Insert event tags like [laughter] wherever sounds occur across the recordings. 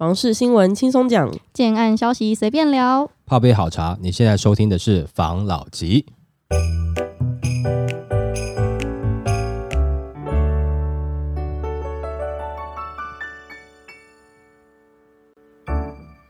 房事新闻轻松讲，建案消息随便聊。泡杯好茶，你现在收听的是房老吉。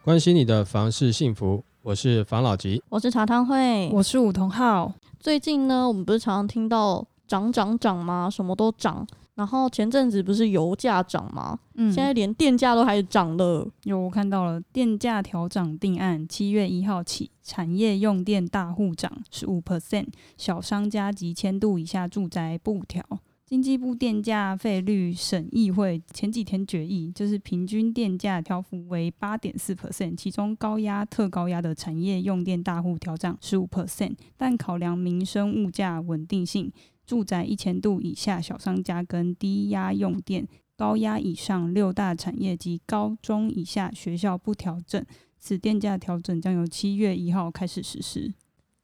关心你的房事幸福，我是房老吉。我是茶汤会。我是梧桐浩，最近呢，我们不是常常听到涨涨涨吗？什么都涨。然后前阵子不是油价涨吗？嗯现在连电价都开始涨了。有我看到了电价调涨定案，七月一号起，产业用电大户涨十五 percent，小商家及千度以下住宅不调。经济部电价费率审议会前几天决议，就是平均电价调幅为八点四 percent，其中高压、特高压的产业用电大户调涨十五 percent，但考量民生物价稳定性，住宅一千度以下小商家跟低压用电高压以上六大产业及高中以下学校不调整，此电价调整将由七月一号开始实施。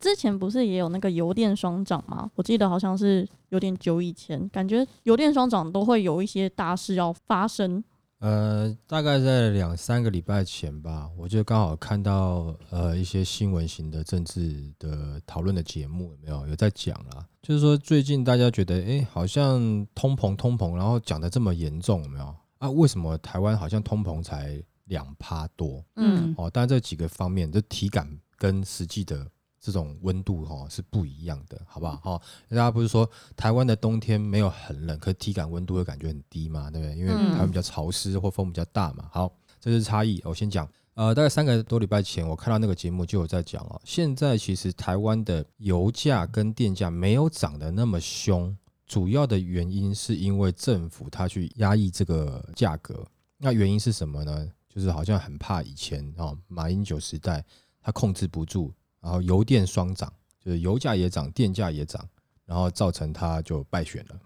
之前不是也有那个油电双涨吗？我记得好像是有点久以前，感觉油电双涨都会有一些大事要发生。呃，大概在两三个礼拜前吧，我就刚好看到呃一些新闻型的政治的讨论的节目，有没有有在讲啦？就是说最近大家觉得，哎，好像通膨通膨，然后讲的这么严重，有没有啊？为什么台湾好像通膨才两趴多？嗯哦，当然这几个方面，这体感跟实际的这种温度哈、哦、是不一样的，好不好？哈、大家不是说台湾的冬天没有很冷，可是体感温度会感觉很低嘛，对不对？因为嗯台湾比较潮湿或风比较大嘛。好，这是差异。我先讲，呃，大概三个多礼拜前，我看到那个节目就有在讲哦，现在其实台湾的油价跟电价没有涨得那么凶，主要的原因是因为政府它去压抑这个价格。那原因是什么呢？就是好像很怕以前哦，马英九时代他控制不住，然后油电双涨，就是油价也涨，电价也涨，然后造成他就败选了。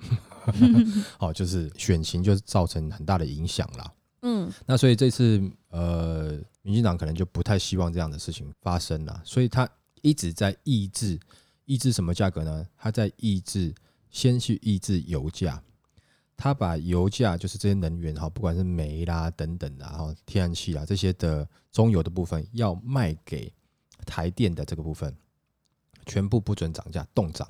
[laughs] 好，就是选情就是造成很大的影响啦。嗯那所以这次呃，民进党可能就不太希望这样的事情发生了，所以他一直在抑制，抑制什么价格呢？他在抑制，先去抑制油价。他把油价，就是这些能源哈，不管是煤啦等等的，然后天然气啊这些的中油的部分，要卖给台电的这个部分，全部不准涨价，冻涨，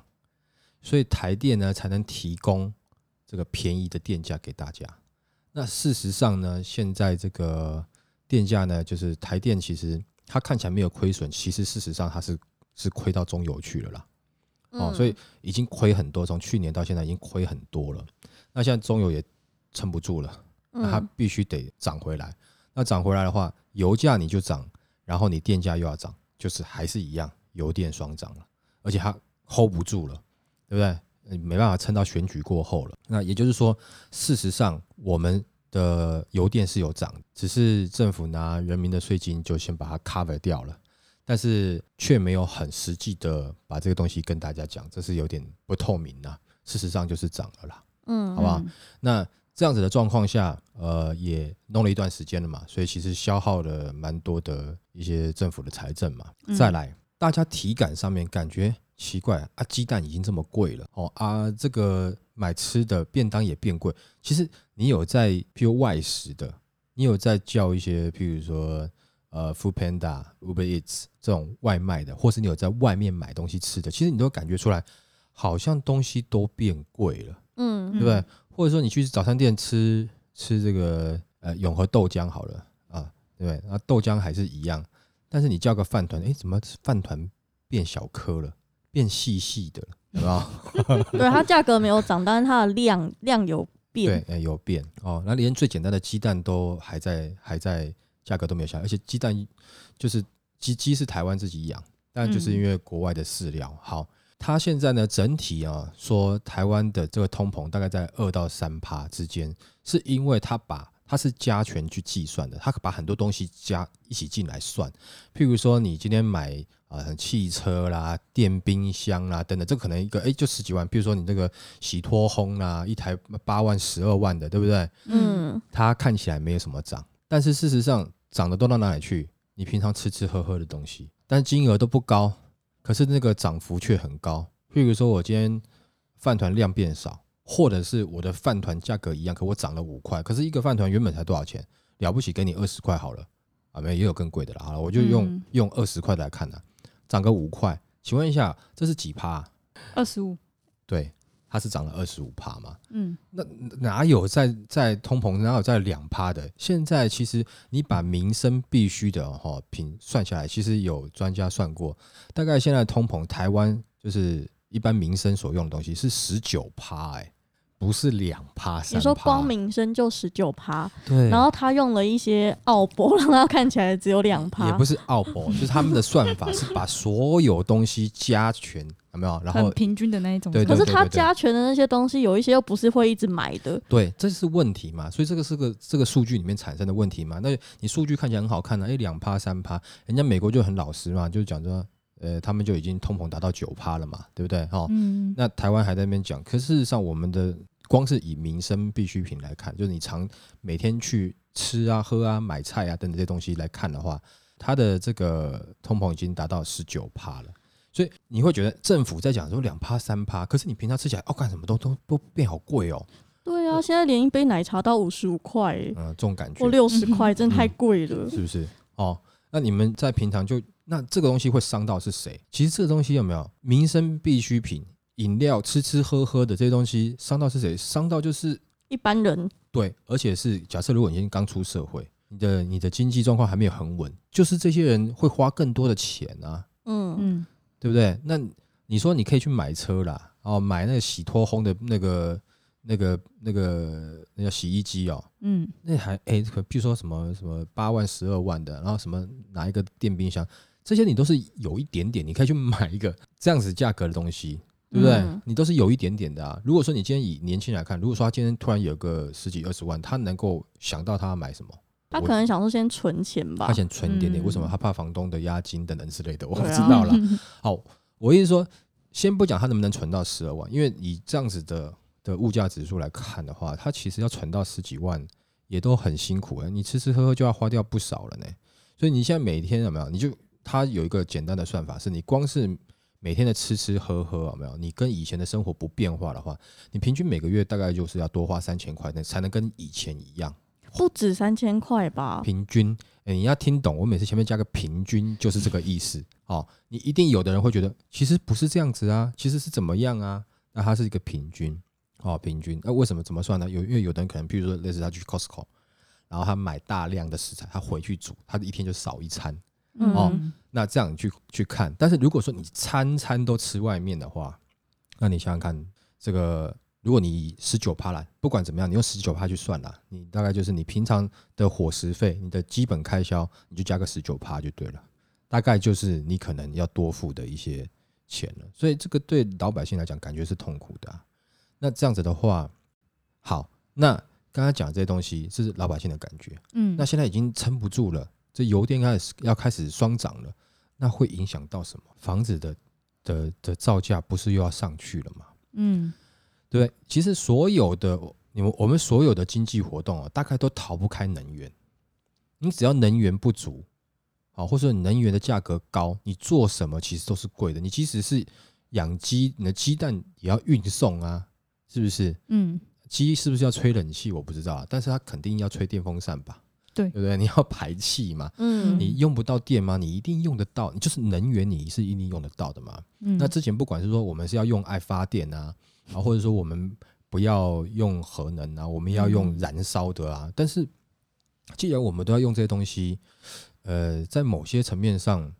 所以台电呢才能提供这个便宜的电价给大家。那事实上呢，现在这个电价呢，就是台电其实它看起来没有亏损，其实事实上它是是亏到中油去了啦。哦，嗯所以已经亏很多，从去年到现在已经亏很多了。那现在中油也撑不住了，那它嗯必须得涨回来。那涨回来的话，油价你就涨，然后你电价又要涨，就是还是一样，油电双涨了，而且它 hold 不住了，对不对？呃没办法撑到选举过后了。那也就是说，事实上我们的油电是有涨，只是政府拿人民的税金就先把它 cover 掉了。但是却没有很实际的把这个东西跟大家讲，这是有点不透明呐、事实上就是涨了啦。嗯好不好？那这样子的状况下，呃，也弄了一段时间了嘛，所以其实消耗了蛮多的一些政府的财政嘛。嗯再来，大家体感上面感觉奇怪啊，鸡蛋已经这么贵了哦啊，这个买吃的便当也变贵。其实你有在譬如外食的，你有在叫一些譬如说呃 Food Panda、Uber Eats 这种外卖的，或是你有在外面买东西吃的，其实你都感觉出来，好像东西都变贵了。嗯对不对？或者说你去早餐店吃吃这个呃永和豆浆好了啊，对不对？那豆浆还是一样，但是你叫个饭团，哎，怎么饭团变小颗了，变细细的了，有没有？[laughs] 对，它价格没有涨，但是它的量量有变。对，哎，有变哦。那连最简单的鸡蛋都还在还在价格都没有下来，而且鸡蛋就是鸡鸡是台湾自己养，但就是因为国外的饲料好。它现在呢，整体啊说台湾的这个通膨大概在二到三趴之间，是因为它把它是加权去计算的，它把很多东西加一起进来算。譬如说，你今天买啊、呃汽车啦、电冰箱啦等等，这可能一个哎就十几万。譬如说你这个洗脱烘啦，一台八万、十二万的，对不对？嗯它看起来没有什么涨，但是事实上涨的都到哪里去？你平常吃吃喝喝的东西，但金额都不高，可是那个涨幅却很高。譬如说，我今天饭团量变少，或者是我的饭团价格一样，可我涨了五块，可是一个饭团原本才多少钱？了不起给你二十块好了啊，没有也有更贵的了。好了，我就用、嗯用二十块来看啊，涨个五块，请问一下，这是几趴？二十五，对，它是涨了二十五趴嘛？嗯那哪有在在通膨，哪有在两趴的？现在其实你把民生必须的哈品算下来，其实有专家算过，大概现在通膨台湾就是一般民生所用的东西是十九趴，哎，不是两趴三趴。你说光明生就十九趴，对，然后他用了一些奥博，让他看起来只有两趴，也不是奥博，[laughs] 就是他们的算法是把所有东西加权，有没有？然后很平均的那一种。对可是他加权的那些东西，有一些又不是会一直买的，对，这是问题嘛？所以这个是个这个数据里面产生的问题嘛？那你数据看起来很好看呢、啊，哎，两趴三趴，人家美国就很老实嘛，就讲说，呃，他们就已经通膨达到九趴了嘛，对不对？哦，嗯，那台湾还在那边讲，可事实上我们的光是以民生必需品来看，就是你常每天去吃啊、喝啊、买菜啊等等这些东西来看的话，它的这个通膨已经达到十九趴了。所以你会觉得政府在讲说两趴三趴，可是你平常吃起来哦，干什么都都都变好贵哦，对啊，现在连一杯奶茶到五十五块欸，嗯、这种感觉或六十块，真的太贵了。是不是？哦，那你们在平常就那这个东西会伤到是谁？其实这个东西有没有民生必需品、饮料、吃吃喝喝的这些东西，伤到是谁？伤到就是一般人对，而且是假设如果你今天刚出社会，你的你的经济状况还没有很稳，就是这些人会花更多的钱啊，嗯，嗯对不对？那你说你可以去买车啦，哦，买那个洗脱烘的那个那个那个那叫洗衣机哦，嗯那还哎，可比如说什么什么八万、十二万的，然后什么拿一个电冰箱，这些你都是有一点点，你可以去买一个 [laughs] 这样子价格的东西，对不对？嗯你都是有一点点的啊。如果说你今天以年轻人来看，如果说他今天突然有个十几二十万，他能够想到他要买什么？他可能想说先存钱吧他。想存一点点，嗯为什么？他怕房东的押金等等之类的，我知道了。[laughs] 好，我意思说，先不讲他能不能存到十二万，因为以这样子的的物价指数来看的话，他其实要存到十几万也都很辛苦哎、你吃吃喝喝就要花掉不少了呢。所以你现在每天有没有？你就他有一个简单的算法，是你光是每天的吃吃喝喝有没有？你跟以前的生活不变化的话，你平均每个月大概就是要多花三千块，那才能跟以前一样。不止三千块吧？平均，哎、你要听懂，我每次前面加个平均就是这个意思。哦，你一定有的人会觉得，其实不是这样子啊，其实是怎么样啊？那它是一个平均，哦，平均。那为什么怎么算呢？有因为有的人可能，譬如说类似他去 Costco，然后他买大量的食材，他回去煮，他一天就少一餐。嗯。哦那这样你去去看，但是如果说你餐餐都吃外面的话，那你想想看，这个如果你十九趴啦，不管怎么样，你用十九趴去算啦，你大概就是你平常的伙食费，你的基本开销，你就加个十九趴就对了，大概就是你可能要多付的一些钱了。所以这个对老百姓来讲，感觉是痛苦的啊、那这样子的话，好，那刚刚讲这些东西是老百姓的感觉，嗯，那现在已经撑不住了，这油电开始要开始双涨了，那会影响到什么？房子的的的造价不是又要上去了吗？嗯对？其实所有的你们我们所有的经济活动啊，大概都逃不开能源。你只要能源不足，好，或者说你能源的价格高，你做什么其实都是贵的。你即使是养鸡，你的鸡蛋也要运送啊，是不是？嗯鸡是不是要吹冷气？我不知道啊，但是它肯定要吹电风扇吧？对。对不对？你要排气嘛，嗯，你用不到电吗？你一定用得到，你就是能源，你是一定用得到的嘛。嗯，那之前不管是说我们是要用爱发电啊，啊，或者说我们不要用核能啊，我们要用嗯燃烧的啊，但是既然我们都要用这些东西，呃，在某些层面上，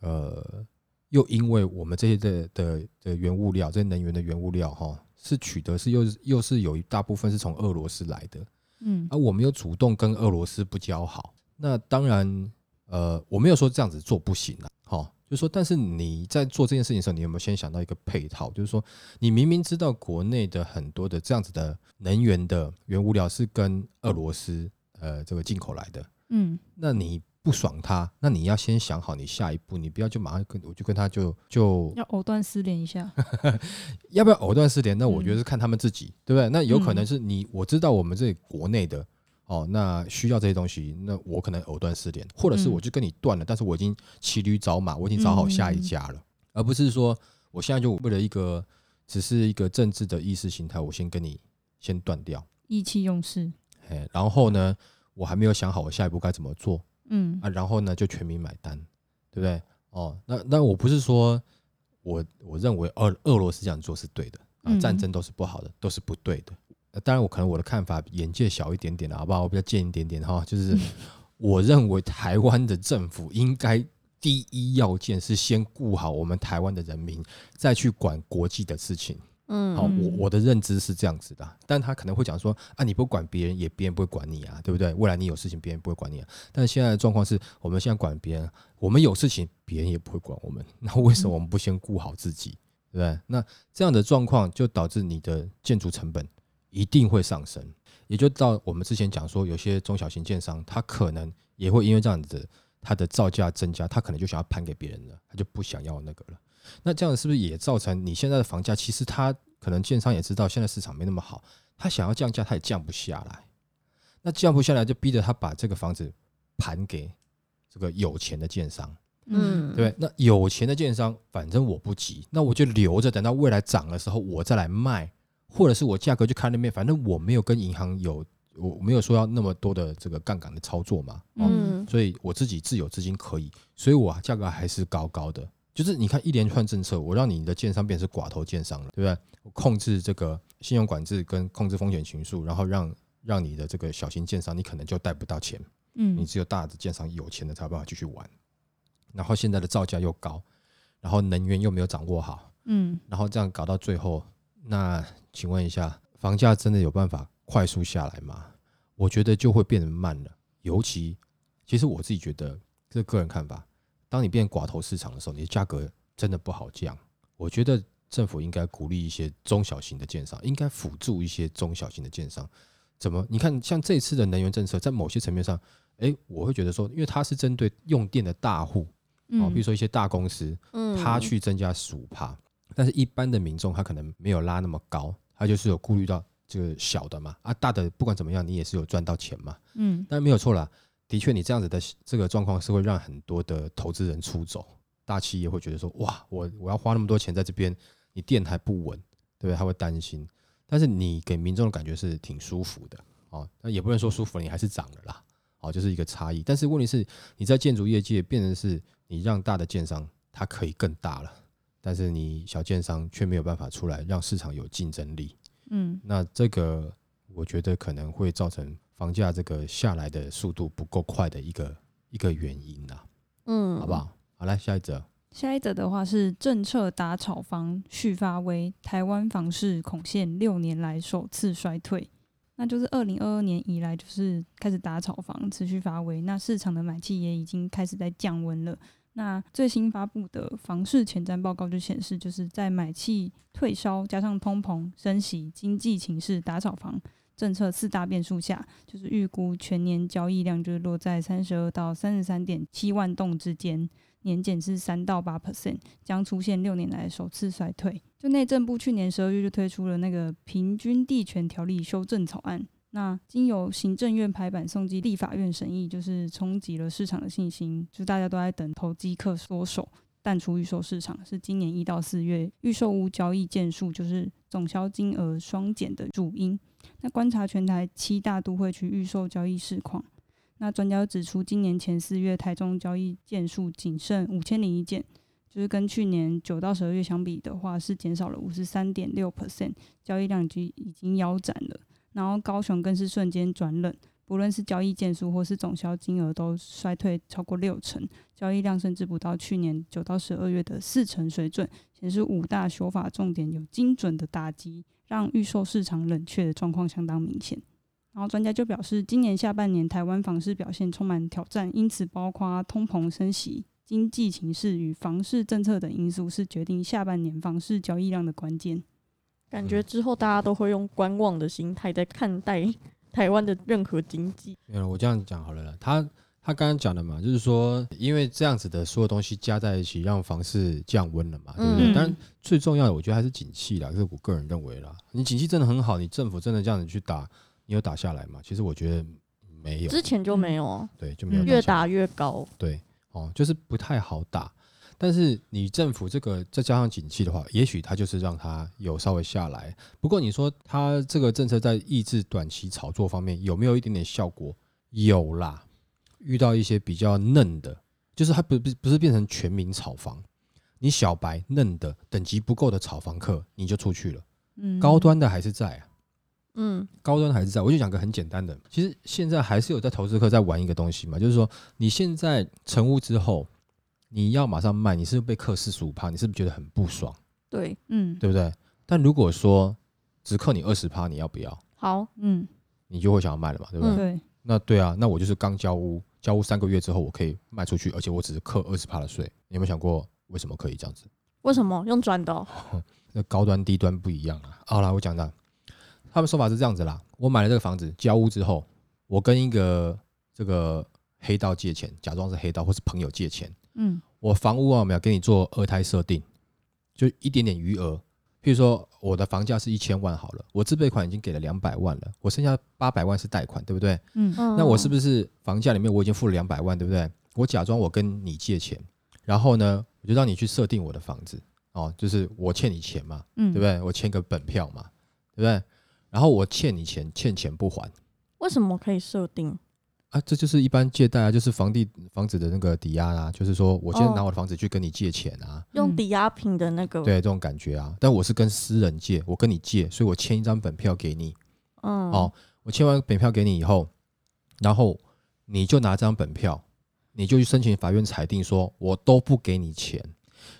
呃，又因为我们这些的的的原物料，这些能源的原物料哈，是取得是又又是有一大部分是从俄罗斯来的，嗯而、我们又主动跟俄罗斯不交好，那当然，呃，我没有说这样子做不行啊，好、就是说，但是你在做这件事情的时候，你有没有先想到一个配套？就是说，你明明知道国内的很多的这样子的能源的原物料是跟俄罗斯呃这个进口来的，嗯那你不爽他，那你要先想好你下一步，你不要就马上跟我就跟他就就要藕断丝连一下，[laughs] 要不要藕断丝连？那我觉得嗯是看他们自己，对不对？那有可能嗯。是你，我知道我们这里国内的哦，那需要这些东西，那我可能藕断丝连，或者是嗯。我就跟你断了，但是我已经骑驴找马，我已经找好下一家了，而不是说我现在就为了一个只是一个政治的意识形态，我先跟你先断掉，意气用事，哎，然后呢，我还没有想好我下一步该怎么做嗯啊，然后呢就全民买单，对不对？哦，那那我不是说我我认为俄俄罗斯这样做是对的啊，嗯战争都是不好的，都是不对的。呃当然，我可能我的看法眼界小一点点了，好不好？我比较贱一点点哈，就是 [laughs] 我认为台湾的政府应该第一要件是先顾好我们台湾的人民，再去管国际的事情。嗯，好，嗯我我的认知是这样子的，但他可能会讲说啊，你不管别人，也别人不会管你啊，对不对？未来你有事情，别人不会管你啊。但现在的状况是我们现在管别人，我们有事情，别人也不会管我们。那为什么我们不先顾好自己，对不对？那这样的状况就导致你的建筑成本一定会上升，也就到我们之前讲说，有些中小型建商，他可能也会因为这样子，他的造价增加，他可能就想要盘给别人了，他就不想要那个了。那这样是不是也造成你现在的房价？其实他可能建商也知道现在市场没那么好，他想要降价，他也降不下来。那降不下来，就逼着他把这个房子盘给这个有钱的建商，嗯，对不对？那有钱的建商，反正我不急，那我就留着，等到未来涨的时候我再来卖，或者是我价格就看那边，反正我没有跟银行有，我没有说要那么多的这个杠杆的操作嘛，哦，嗯所以我自己自有资金可以，所以我价格还是高高的。就是你看一连串政策，我让你的建商变成寡头建商了，对不对？我控制这个信用管制跟控制风险情数，然后让让你的这个小型建商，你可能就贷不到钱，嗯你嗯只有大的建商有钱的才有办法继续玩。然后现在的造价又高，然后能源又没有掌握好，嗯然后这样搞到最后，那请问一下，房价真的有办法快速下来吗？我觉得就会变得慢了。尤其，其实我自己觉得，这是个人看法，当你变寡头市场的时候，你的价格真的不好降。我觉得政府应该鼓励一些中小型的建商，应该辅助一些中小型的建商。怎么？你看，像这次的能源政策，在某些层面上，诶，我会觉得说，因为它是针对用电的大户，哦，比如嗯说一些大公司，嗯，它去增加十五帕，但是一般的民众他可能没有拉那么高，他就是有顾虑到这个小的嘛，啊大的不管怎么样，你也是有赚到钱嘛，嗯但没有错啦，的确你这样子的这个状况是会让很多的投资人出走，大企业会觉得说哇，我我要花那么多钱在这边，你电还不稳，对不对？他会担心，但是你给民众的感觉是挺舒服的哦，那也不能说舒服，你还是涨了啦，哦，就是一个差异。但是问题是，你在建筑业界变成是你让大的建商它可以更大了，但是你小建商却没有办法出来让市场有竞争力。嗯那这个我觉得可能会造成房价这个下来的速度不够快的一个一个原因呐、嗯，好不？好？好，来下一则。下一则的话是政策打炒房续发威，台湾房市恐现六年来首次衰退。那就是二零二二年以来，就是开始打炒房，持续发威。那市场的买气也已经开始在降温了。那最新发布的房市前瞻报告就显示，就是在买气退烧加上通膨、升息、经济情势、打炒房政策四大变数下，就是预估全年交易量就是落在三十二到三十三点七万栋之间。年减是三到八 percent，将出现六年来首次衰退。就内政部去年十二月就推出了那个平均地权条例修正草案，那经由行政院排版送进立法院审议，就是冲击了市场的信心，就大家都在等投机客缩手。淡出预售市场是今年一到四月预售屋交易件数，就是总销金额双减的主因。那观察全台七大都会区预售交易市况，那专家指出，今年前四月台中交易件数仅剩五千零一件，就是跟去年九到十二月相比的话，是减少了五十三点六 percent，交易量已经已经腰斩了。然后高雄更是瞬间转冷，不论是交易件数或是总销金额都衰退超过六成，交易量甚至不到去年九到十二月的四成水准，显示五大修法重点有精准的打击，让预售市场冷却的状况相当明显。然后专家就表示，今年下半年台湾房市表现充满挑战，因此包括通膨升息、经济情势与房市政策等因素是决定下半年房市交易量的关键。感觉之后大家都会用观望的心态在看待台湾的任何经济。没有，我这样讲好了啦。他他刚刚讲的嘛，就是说，因为这样子的所有东西加在一起，让房市降温了嘛，对不对？嗯当然，最重要的我觉得还是景气啦，这是我个人认为啦。你景气真的很好，你政府真的这样子去打，你有打下来吗？其实我觉得没有，之前就没有啊，对，就没有嗯越打越高。对，哦，就是不太好打。但是你政府这个再加上景气的话，也许它就是让它有稍微下来。不过你说它这个政策在抑制短期炒作方面有没有一点点效果？有啦，遇到一些比较嫩的，就是它不不不是变成全民炒房，你小白嫩的等级不够的炒房客你就出去了，嗯高端的还是在啊。嗯高端还是在，我就讲个很简单的，其实现在还是有在投资客在玩一个东西嘛，就是说你现在成屋之后，你要马上卖，你是不是被克四十五趴，你是不是觉得很不爽，对，嗯对不对？但如果说只扣你二十趴，你要不要？好，嗯你就会想要卖了嘛，对不对？嗯对那对啊，那我就是刚交屋，交屋三个月之后我可以卖出去，而且我只是扣二十趴的税，你有没有想过为什么可以这样子？为什么用转的哦、[laughs] 那高端低端不一样啊。好啦，我讲的，他们说法是这样子啦。我买了这个房子，交屋之后，我跟一个这个黑道借钱，假装是黑道或是朋友借钱，嗯我房屋啊，我们要给你做二胎设定，就一点点余额。譬如说，我的房价是一千万好了，我自备款已经给了两百万了，我剩下八百万是贷款，对不对？嗯嗯，那我是不是房价里面我已经付了两百万，对不对？我假装我跟你借钱，然后呢，我就让你去设定我的房子，哦，就是我欠你钱嘛，嗯对不对？我签个本票嘛，对不对？然后我欠你钱，欠钱不还为什么可以设定？啊，这就是一般借贷啊，就是房地房子的那个抵押啊，就是说我现在哦。拿我的房子去跟你借钱啊，用抵押品的那个，对这种感觉啊。但我是跟私人借，我跟你借，所以我签一张本票给你，嗯，哦，我签完本票给你以后，然后你就拿这张本票，你就去申请法院裁定说，我都不给你钱，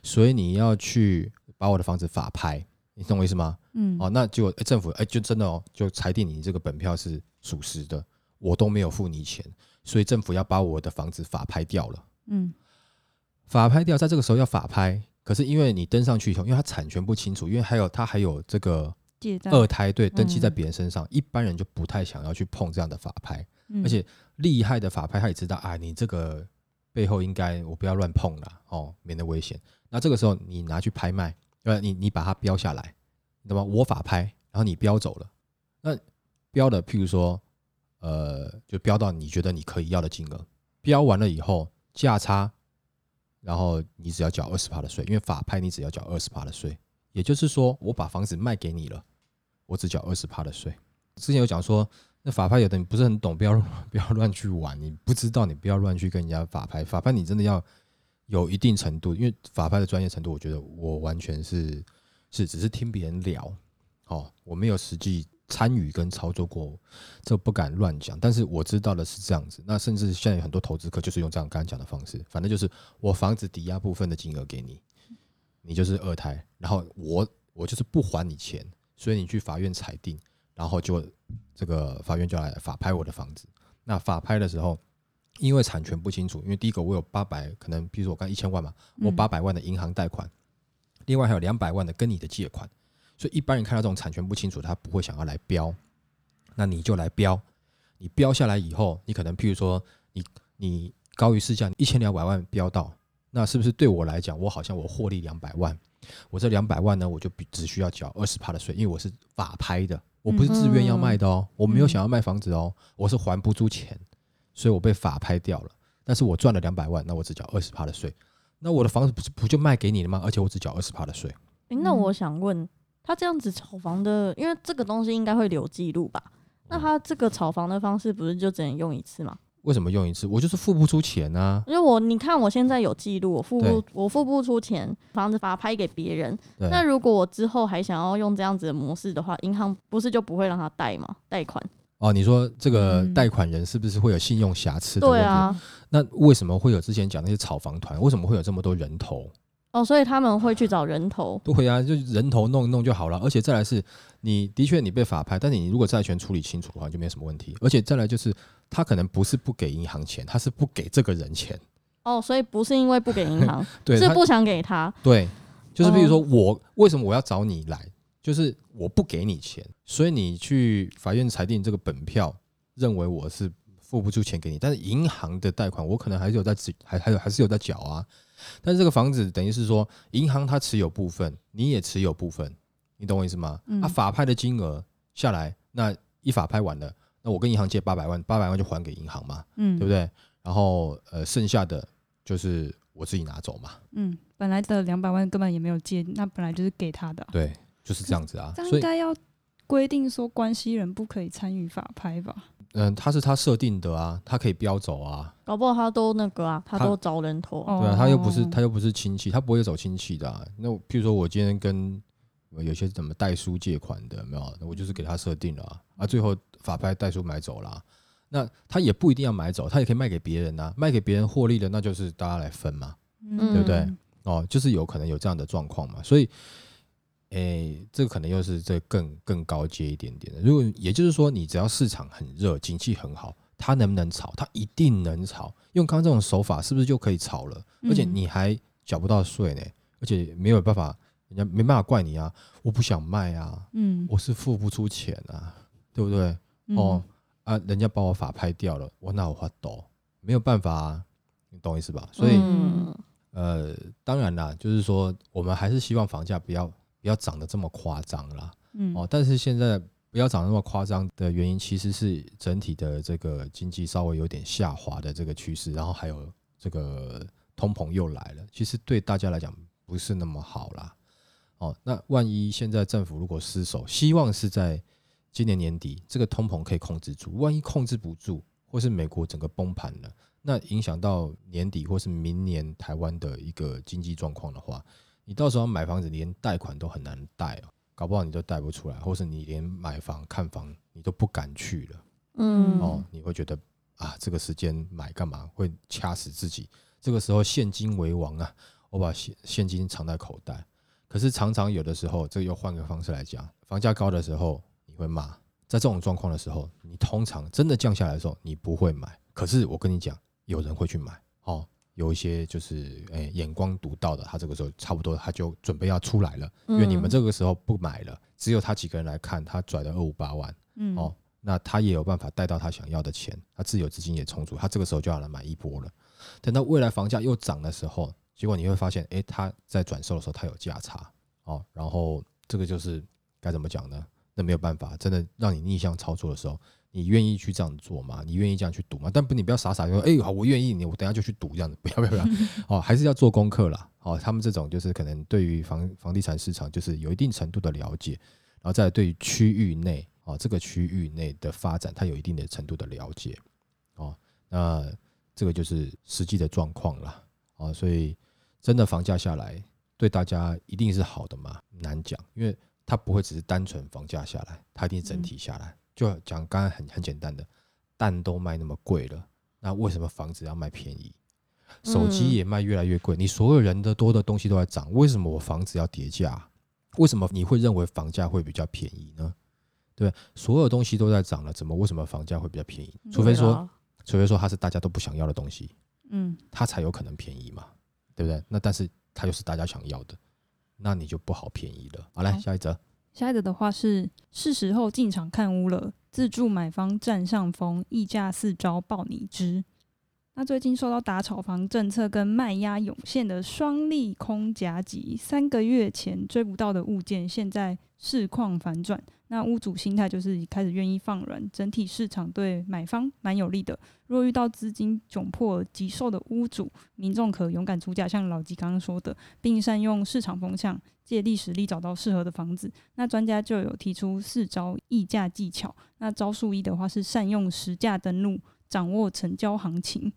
所以你要去把我的房子法拍，你懂我意思吗？嗯。哦，那结果、诶政府哎、就真的哦，就裁定你这个本票是属实的，我都没有付你钱，所以政府要把我的房子法拍掉了。嗯法拍掉，在这个时候要法拍，可是因为你登上去以后，因为它产权不清楚，因为还有它还有这个二胎对登记在嗯别人身上，一般人就不太想要去碰这样的法拍。嗯而且厉害的法拍他也知道，啊，你这个背后应该我不要乱碰了，哦，免得危险。那这个时候你拿去拍卖，呃，你你把它标下来，那么？我法拍，然后你标走了，那标的譬如说，呃，就标到你觉得你可以要的金额，标完了以后价差，然后你只要缴二十趴的税，因为法拍你只要缴二十趴的税，也就是说我把房子卖给你了，我只缴二十趴的税。之前有讲说，那法拍有的你不是很懂，不要不要乱去玩，你不知道你不要乱去跟人家法拍，法拍你真的要有一定程度，因为法拍的专业程度，我觉得我完全是是只是听别人聊，哦，我没有实际参与跟操作过，这不敢乱讲，但是我知道的是这样子。那甚至现在有很多投资客就是用这样刚刚讲的方式，反正就是我房子抵押部分的金额给你，你就是二胎，然后我我就是不还你钱，所以你去法院裁定，然后就这个法院就来法拍我的房子。那法拍的时候，因为产权不清楚，因为第一个我有八百，可能比如说我刚一千万嘛，我嗯八百万的银行贷款，另外还有两百万的跟你的借款，所以一般人看到这种产权不清楚，他不会想要来标，那你就来标，你标下来以后，你可能譬如说你你高于市价一千两百万标到，那是不是对我来讲，我好像我获利两百万，我这两百万呢，我就只需要缴二十趴的税，因为我是法拍的，我不是自愿要卖的哦，我没有想要卖房子哦，我是还不出钱，所以我被法拍掉了，但是我赚了两百万，那我只缴二十趴的税，那我的房子不是不就卖给你了吗？而且我只缴二十趴的税，诶那嗯我想问，他这样子炒房的，因为这个东西应该会留记录吧？那他这个炒房的方式不是就只能用一次吗？为什么用一次？我就是付不出钱啊。因为我你看我现在有记录，我付不我付不出钱，房子把它拍给别人。那如果我之后还想要用这样子的模式的话，银行不是就不会让他贷吗？贷款？哦，你说这个嗯贷款人是不是会有信用瑕疵的问题？对啊，那为什么会有之前讲那些炒房团？为什么会有这么多人头？哦，所以他们会去找人头。[laughs] 对啊，就人头弄一弄就好了。而且再来是，你的确你被法拍，但你如果债权处理清楚的话，就没有什么问题。而且再来就是，他可能不是不给银行钱，他是不给这个人钱。哦，所以不是因为不给银行，[laughs] 对，是不想给他。对，就是比如说哦我、为什么我要找你来，就是我不给你钱，所以你去法院裁定这个本票，认为我是付不出钱给你，但是银行的贷款我可能还是有在自还还有还是有在缴啊。但是这个房子等于是说，银行它持有部分，你也持有部分，你懂我意思吗？嗯啊，法拍的金额下来，那一法拍完了，那我跟银行借八百万，八百万就还给银行嘛，嗯，对不对？然后呃，剩下的就是我自己拿走嘛，嗯，本来的两百万根本也没有借，那本来就是给他的啊、对，就是这样子啊。这应该要规定说关系人不可以参与法拍吧？嗯，他是他设定的啊，他可以标走啊，搞不好他都那个啊，他他都找人头。哦对啊，他又不是他又不是亲戚，他不会走亲戚的、啊。那我譬如说我今天跟有些怎么代书借款的，有没有？那我就是给他设定了啊，啊，最后法拍代书买走了啊、那他也不一定要买走，他也可以卖给别人啊，卖给别人获利的，那就是大家来分嘛。对不对哦，就是有可能有这样的状况嘛，所以，诶，这个可能又是这更更高阶一点点的。如果也就是说，你只要市场很热，景气很好，它能不能炒？它一定能炒。用刚刚这种手法，是不是就可以炒了？嗯而且你还缴不到税呢，而且没有办法，人家没办法怪你啊，我不想卖啊，嗯我是付不出钱啊，对不对？哦，啊，人家把我法拍掉了，我那我发抖，没有办法啊，你懂我意思吧？所以。嗯呃，当然啦，就是说我们还是希望房价不要不要涨得这么夸张啦。嗯哦，但是现在不要涨得那么夸张的原因，其实是整体的这个经济稍微有点下滑的这个趋势，然后还有这个通膨又来了，其实对大家来讲不是那么好啦。哦，那万一现在政府如果失守，希望是在今年年底这个通膨可以控制住，万一控制不住，或是美国整个崩盘了。那影响到年底或是明年台湾的一个经济状况的话，你到时候买房子连贷款都很难贷哦，搞不好你都贷不出来，或是你连买房看房你都不敢去了嗯哦，你会觉得啊，这个时间买干嘛？会掐死自己。这个时候现金为王啊，我把现现金藏在口袋。可是常常有的时候，这又换个方式来讲，房价高的时候你会骂，在这种状况的时候，你通常真的降下来的时候，你不会买。可是我跟你讲。有人会去买哦，有一些就是诶、眼光独到的，他这个时候差不多他就准备要出来了，因为你们这个时候不买了，只有他几个人来看，他拽了二五八万嗯哦，那他也有办法贷到他想要的钱，他自有资金也充足，他这个时候就要来买一波了。等到未来房价又涨的时候，结果你会发现，诶、他在转售的时候他有价差哦，然后这个就是该怎么讲呢？那没有办法，真的让你逆向操作的时候。你愿意去这样做吗？你愿意这样去赌吗？但不，你不要傻傻说，哎、好，我愿意，你我等下就去赌这样子，不要不要不要，[laughs] 哦，还是要做功课啦。哦，他们这种就是可能对于房房地产市场就是有一定程度的了解，然后再对于区域内哦这个区域内的发展，它有一定的程度的了解。哦，那这个就是实际的状况啦。哦，所以真的房价下来，对大家一定是好的吗？难讲，因为它不会只是单纯房价下来，它一定整体下来。就讲刚刚很很简单的，蛋都卖那么贵了，那为什么房子要卖便宜？手机也卖越来越贵，你所有人的多的东西都在涨，为什么我房子要跌价？为什么你会认为房价会比较便宜呢？对，所有东西都在涨了，怎么为什么房价会比较便宜？除非说，除非说它是大家都不想要的东西，嗯它才有可能便宜嘛，对不对？那但是它又是大家想要的，那你就不好便宜了。好，来下一则。下一个的话是是时候进场看屋了，自助买方占上风，溢价四招爆你知。那最近受到打炒房政策跟卖压涌现的双利空夹击，三个月前追不到的物件，现在市况反转。那屋主心态就是开始愿意放软，整体市场对买方蛮有利的。若遇到资金窘迫急售的屋主，民众可勇敢出价，像老吉刚刚说的，并善用市场风向，借力使力找到适合的房子。那专家就有提出四招议价技巧。那招数一的话是善用实价登录，掌握成交行情，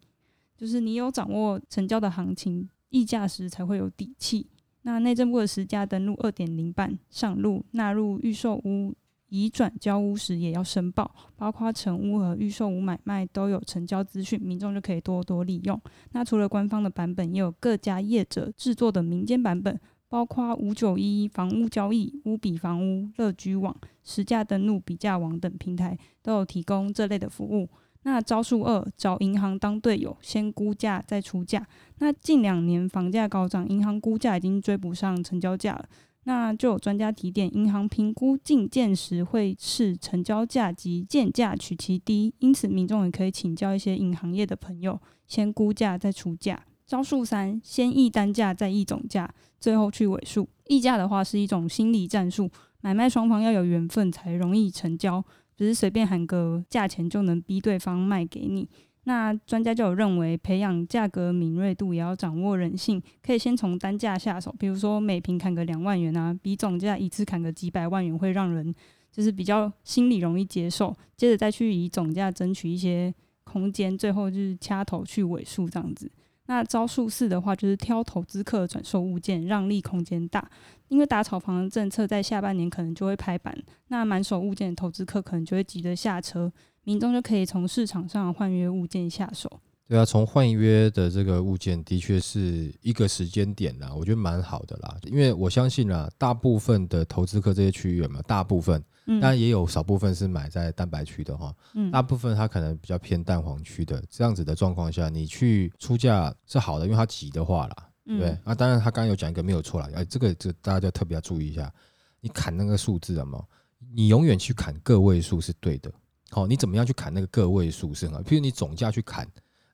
就是你有掌握成交的行情，议价时才会有底气。那内政部的实价登录二点零版上路，纳入预售屋移转交屋时也要申报，包括成屋和预售屋买卖都有成交资讯，民众就可以多多利用。那除了官方的版本，也有各家业者制作的民间版本。包括五九一房屋交易、屋比房屋、乐居网、实价登录、比价网等平台都有提供这类的服务。那招数二，找银行当队友，先估价再出价。那近两年房价高涨，银行估价已经追不上成交价了。那就有专家提点，银行评估进件时会视成交价及建价取其低，因此民众也可以请教一些银行业的朋友，先估价再出价。招数三，先议单价再议总价，最后去尾数。议价的话是一种心理战术，买卖双方要有缘分才容易成交，不是随便喊个价钱就能逼对方卖给你。那专家就有认为，培养价格敏锐度也要掌握人性，可以先从单价下手，比如说每平砍个两万元啊，比总价一次砍个几百万元会让人就是比较心里容易接受，接着再去以总价争取一些空间，最后就是掐头去尾数这样子。那招数四的话，就是挑投资客转售物件，让利空间大。因为打炒房的政策在下半年可能就会拍板，那满手物件的投资客可能就会急着下车，民众就可以从市场上换约物件下手。对啊，从换约的这个物件，的确是一个时间点啦，我觉得蛮好的啦。因为我相信啊，大部分的投资客这些区域嘛，大部分，当然也有少部分是买在蛋白区的哈，嗯，大部分它可能比较偏蛋黄区的，这样子的状况下，你去出价是好的，因为它急的话啦，对啊，当然他刚刚有讲一个没有错啦，哎，这个这大家就特别要注意一下，你砍那个数字啊嘛，你永远去砍个位数是对的，好，你怎么样去砍那个个位数是很好，譬如你总价去砍。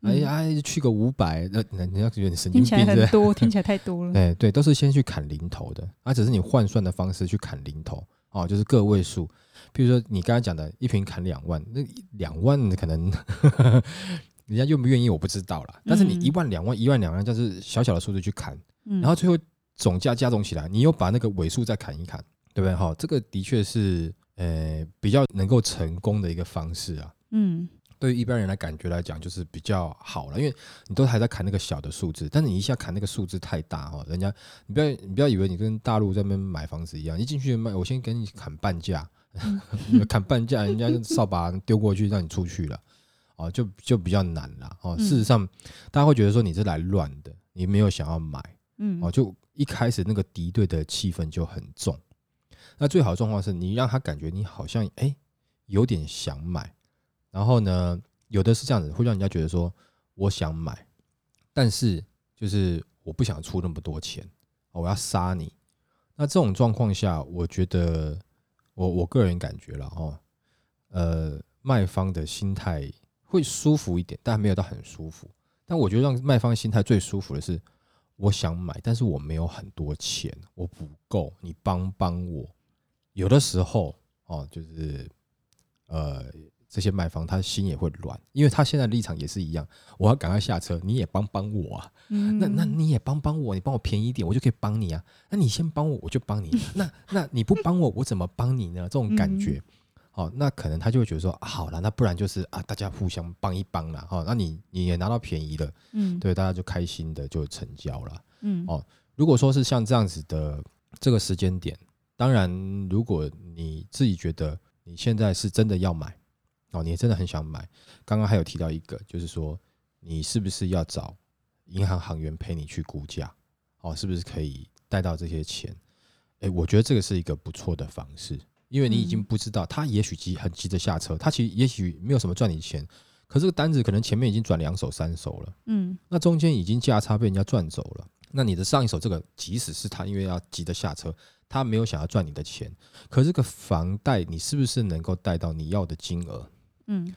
哎呀，去个五百，那那人家觉得你神经病，很多，听起来太多了。[laughs] 哎，对，都是先去砍零头的，啊，只是你换算的方式去砍零头，哦，就是个位数。比如说你刚才讲的一瓶砍两万，那两万可能 [laughs] 人家愿不愿意我不知道啦。但是你一万两万一万两万，就是小小的数字去砍，然后最后总价加总起来，你又把那个尾数再砍一砍，对不对？哈，这个的确是呃比较能够成功的一个方式啊。嗯。对于一般人来感觉来讲，就是比较好了，因为你都还在砍那个小的数字，但是你一下砍那个数字太大哦，人家你不要你不要以为你跟大陆这边买房子一样，一进去卖，我先给你砍半价，[laughs] 砍半价，人家扫把丢过去让你出去了，哦，就就比较难了哦。事实上，大家会觉得说你是来乱的，你没有想要买，嗯，哦，就一开始那个敌对的气氛就很重。那最好的状况是你让他感觉你好像哎有点想买。然后呢，有的是这样子，会让人家觉得说我想买，但是就是我不想出那么多钱，我要杀你。那这种状况下，我觉得我我个人感觉了哦，呃，卖方的心态会舒服一点，但没有到很舒服。但我觉得让卖方心态最舒服的是，我想买，但是我没有很多钱，我不够，你帮帮我。有的时候哦，就是呃。这些卖方他心也会乱，因为他现在立场也是一样，我要赶快下车，你也帮帮我啊，那那你也帮帮我，你帮我便宜一点，我就可以帮你啊。那你先帮我，我就帮你。那那你不帮我，我怎么帮你呢？这种感觉，哦，那可能他就会觉得说，好了，那不然就是啊，大家互相帮一帮了，哦，那你你也拿到便宜了，嗯，对，大家就开心的就成交了，嗯，哦，如果说是像这样子的这个时间点，当然，如果你自己觉得你现在是真的要买。哦，你真的很想买。刚刚还有提到一个，就是说你是不是要找银行行员陪你去估价？哦，是不是可以贷到这些钱？诶，我觉得这个是一个不错的方式，因为你已经不知道他也许急很急着下车，他其实也许没有什么赚你钱，可这个单子可能前面已经转两手三手了，嗯，那中间已经价差被人家赚走了。那你的上一手这个，即使是他因为要急着下车，他没有想要赚你的钱，可这个房贷你是不是能够贷到你要的金额？嗯，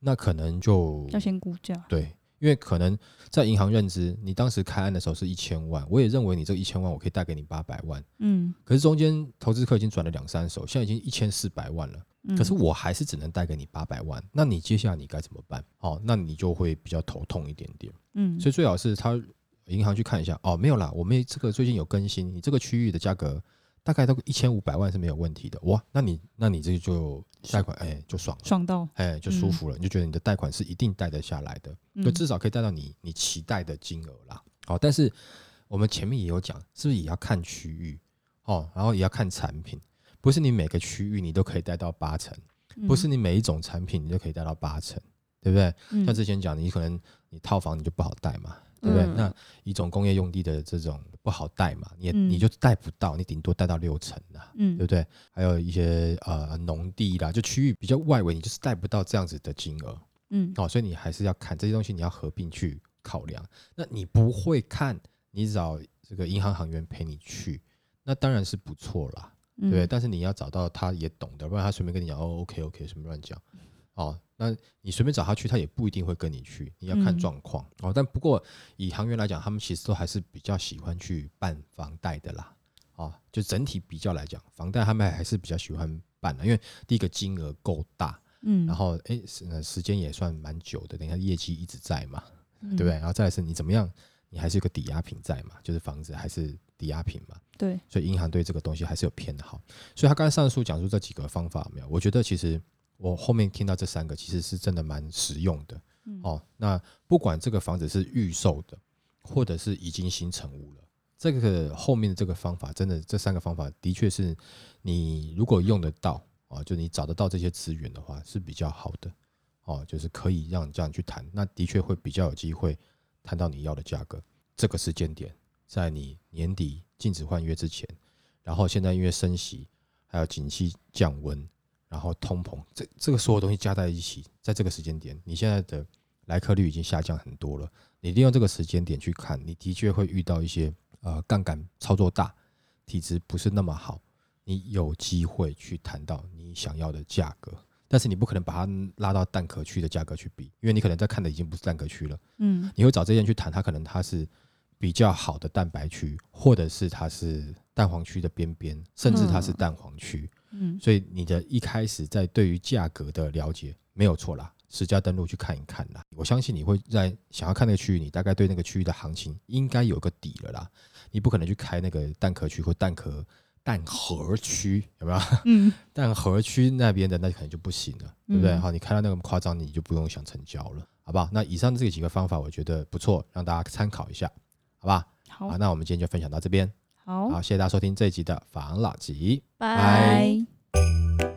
那可能就要先估价，对，因为可能在银行认知，你当时开案的时候是一千万，我也认为你这一千万我可以贷给你八百万，嗯，可是中间投资客已经转了两三手，现在已经一千四百万了，可是我还是只能贷给你八百万，那你接下来你该怎么办？哦，那你就会比较头痛一点点，嗯，所以最好是他银行去看一下，哦，没有啦，我们这个最近有更新，你这个区域的价格。大概都一千五百万是没有问题的。哇，那你那你这就贷款哎就爽爽到。哎就舒服了，你就觉得你的贷款是一定贷得下来的，就至少可以贷到你你期待的金额啦。好，但是我们前面也有讲，是不是也要看区域？哦，然后也要看产品，不是你每个区域你都可以贷到八成，不是你每一种产品你都可以贷到八成，对不对？像之前讲，你可能你套房你就不好贷嘛。对不对？那一种工业用地的这种不好贷嘛，你你就贷不到，你顶多贷到六成的，嗯，对不对？还有一些呃农地啦，就区域比较外围，你就是贷不到这样子的金额，嗯，哦，所以你还是要看这些东西，你要合并去考量。那你不会看，你找这个银行行员陪你去，那当然是不错啦，对。但是你要找到他也懂的，不然他随便跟你讲哦，OK OK，什么乱讲。哦，那你随便找他去，他也不一定会跟你去，你要看状况哦。但不过以行员来讲，他们其实都还是比较喜欢去办房贷的啦。哦，就整体比较来讲，房贷他们还是比较喜欢办的，因为第一个金额够大，嗯，然后哎时时间也算蛮久的，等一下业绩一直在嘛，对不对？然后再来是你怎么样，你还是有个抵押品在嘛，就是房子还是抵押品嘛。对，所以银行对这个东西还是有偏好。所以他刚才上述讲述这几个方法没有？我觉得其实我后面听到这三个其实是真的蛮实用的。嗯哦，那不管这个房子是预售的，或者是已经新成屋了，这个后面的这个方法，真的这三个方法的确是你如果用得到啊，就你找得到这些资源的话，是比较好的。哦，就是可以让你这样去谈，那的确会比较有机会谈到你要的价格。这个时间点，在你年底禁止换约之前，然后现在因为升息，还有景气降温，然后通膨，这这个所有东西加在一起，在这个时间点，你现在的来客率已经下降很多了。你利用这个时间点去看，你的确会遇到一些呃杠杆操作大，体质不是那么好，你有机会去谈到你想要的价格。但是你不可能把它拉到蛋壳区的价格去比，因为你可能在看的已经不是蛋壳区了。嗯你会找这些人去谈，他可能他是比较好的蛋白区，或者是它是蛋黄区的边边，甚至它是蛋黄区。嗯所以你的一开始在对于价格的了解没有错啦，实价登录去看一看啦。我相信你会在想要看那个区域，你大概对那个区域的行情应该有个底了啦。你不可能去开那个蛋壳区或蛋壳蛋盒区，有没有？嗯 [laughs] 但河区那边的那可能就不行了，对不对？嗯好，你看到那么夸张，你就不用想成交了，好不好？那以上这几个方法，我觉得不错，让大家参考一下，好吧？好好，那我们今天就分享到这边，好好，谢谢大家收听这一集的防老集。拜。拜。